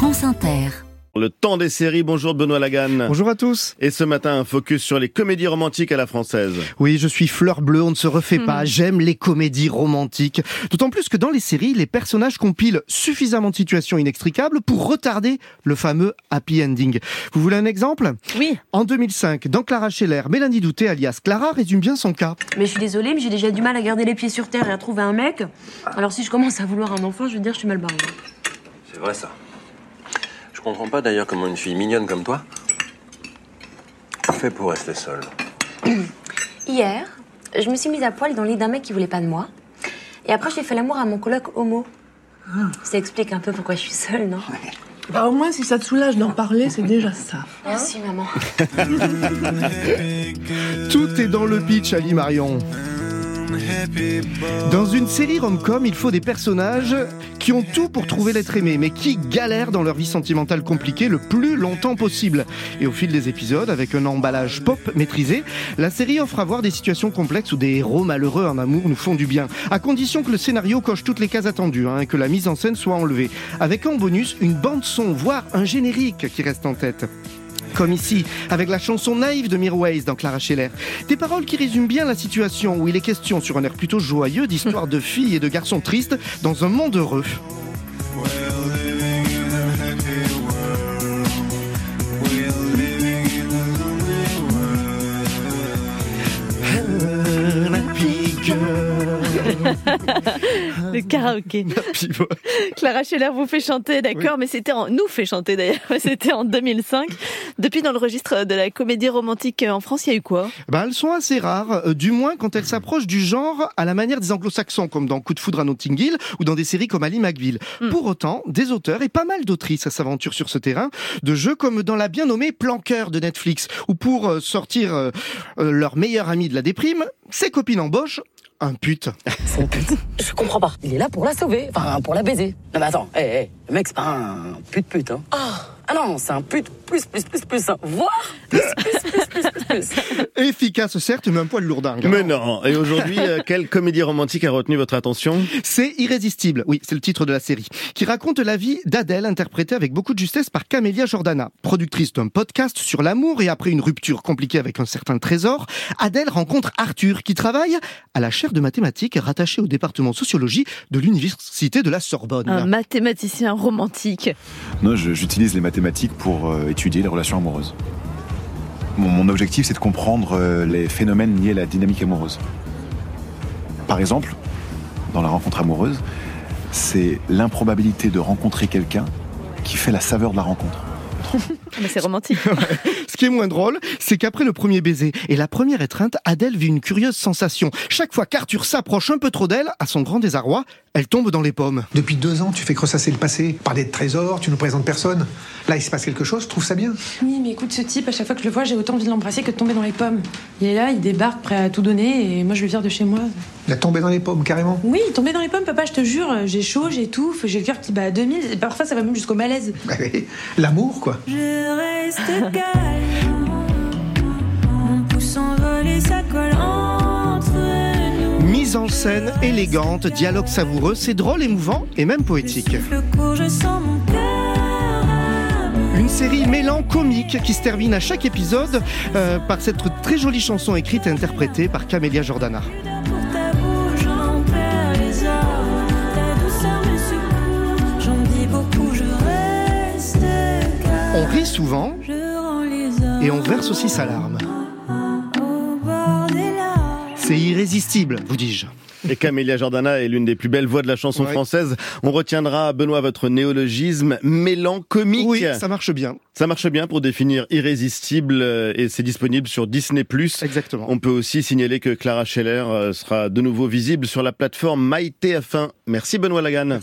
France Inter. Le temps des séries, bonjour Benoît Lagan. Bonjour à tous. Et ce matin, un focus sur les comédies romantiques à la française. Oui, je suis fleur bleue, on ne se refait pas. J'aime les comédies romantiques. D'autant plus que dans les séries, les personnages compilent suffisamment de situations inextricables pour retarder le fameux happy ending. Vous voulez un exemple? Oui. En 2005, dans Clara Scheller, Mélanie Douté, alias Clara, résume bien son cas. Mais je suis désolée, mais j'ai déjà du mal à garder les pieds sur terre et à trouver un mec. Alors si je commence à vouloir un enfant, je veux dire, je suis mal barrée. C'est vrai ça. Je comprends pas d'ailleurs comment une fille mignonne comme toi fait pour rester seule. Hier, je me suis mise à poil dans le lit d'un mec qui voulait pas de moi. Et après, j'ai fait l'amour à mon coloc homo. Ça explique un peu pourquoi je suis seule, non Bah au moins si ça te soulage d'en parler, c'est déjà ça. Merci, maman. Tout est dans le pitch, Ali Marion. Dans une série rom-com, il faut des personnages qui ont tout pour trouver l'être aimé, mais qui galèrent dans leur vie sentimentale compliquée le plus longtemps possible. Et au fil des épisodes, avec un emballage pop maîtrisé, la série offre à voir des situations complexes où des héros malheureux en amour nous font du bien, à condition que le scénario coche toutes les cases attendues hein, et que la mise en scène soit enlevée. Avec en bonus une bande son, voire un générique qui reste en tête. Comme ici, avec la chanson naïve de Mirwais dans Clara Scheller. Des paroles qui résument bien la situation où il est question, sur un air plutôt joyeux, d'histoires de filles et de garçons tristes dans un monde heureux. Karaoké. Clara Scheller vous fait chanter, d'accord, mais c'était en... nous fait chanter d'ailleurs, c'était en 2005. Depuis dans le registre de la comédie romantique en France, il y a eu quoi? Ben, Elles sont assez rares, euh, du moins quand elles s'approchent du genre à la manière des anglo-saxons, comme dans Coup de foudre à Notting Hill ou dans des séries comme Ali McBeal. Mm. Pour autant, des auteurs et pas mal d'autrices s'aventurent sur ce terrain, de jeux comme dans la bien nommée Planqueur de Netflix, où pour euh, sortir euh, leur meilleur ami de la déprime, ses copines embauchent un pute. C'est une pute. Je comprends pas. Il est là pour la sauver, enfin pour la baiser. Non mais attends, hé, hé, le mec c'est pas un pute pute, hein. Ah, c'est un pute plus plus plus plus, hein. voire plus plus plus plus plus plus. Efficace certes, mais un poil lourdingue. Mais non. Et aujourd'hui, euh, quelle comédie romantique a retenu votre attention? C'est Irrésistible, oui, c'est le titre de la série, qui raconte la vie d'Adèle, interprétée avec beaucoup de justesse par Camélia Jordana. Productrice d'un podcast sur l'amour et après une rupture compliquée avec un certain trésor, Adèle rencontre Arthur, qui travaille à la chaire de mathématiques rattachée au département sociologie de l'université de la Sorbonne. Un mathématicien romantique. Non, j'utilise les mathématiques pour euh, étudier les relations amoureuses. Mon, objectif, c'est de comprendre euh, les phénomènes liés à la dynamique amoureuse. Par exemple, dans la rencontre amoureuse, c'est l'improbabilité de rencontrer quelqu'un qui fait la saveur de la rencontre. Ah, Mais c'est romantique. Ce qui est moins drôle, c'est qu'après le premier baiser et la première étreinte, Adèle vit une curieuse sensation. Chaque fois qu'Arthur s'approche un peu trop d'elle, à son grand désarroi, elle tombe dans les pommes. Depuis deux ans, tu fais que ressasser le passé, parler de trésors, tu nous présentes personne. Là, il se passe quelque chose, je trouve ça bien. Oui, mais écoute, ce type, à chaque fois que je le vois, j'ai autant envie de l'embrasser que de tomber dans les pommes. Il est là, il débarque, prêt à tout donner, et moi je le vire de chez moi. Il a tombé dans les pommes, carrément. Oui, tomber dans les pommes, papa, je te jure, j'ai chaud, j'étouffe, j'ai le cœur qui bat à 2000, et parfois ça va même jusqu'au malaise. Bah oui, L'amour, quoi. Je reste calme. Mon pouce envolé, ça colle entre nous. Mise en scène élégante, dialogue savoureux, c'est drôle, émouvant et même poétique. Je sens mon. Une série mêlant comique qui se termine à chaque épisode euh, par cette très jolie chanson écrite et interprétée par Camélia Jordana. Souvent et on verse aussi sa larme. C'est irrésistible, vous dis-je. Et Camélia Jordana est l'une des plus belles voix de la chanson Ouais. française. On retiendra, Benoît, votre néologisme mélancomique. Oui, ça marche bien. Ça marche bien pour définir irrésistible euh, et c'est disponible sur Disney+. Exactement. On peut aussi signaler que Clara Scheller euh, sera de nouveau visible sur la plateforme MyTF1. Merci Benoît Lagan.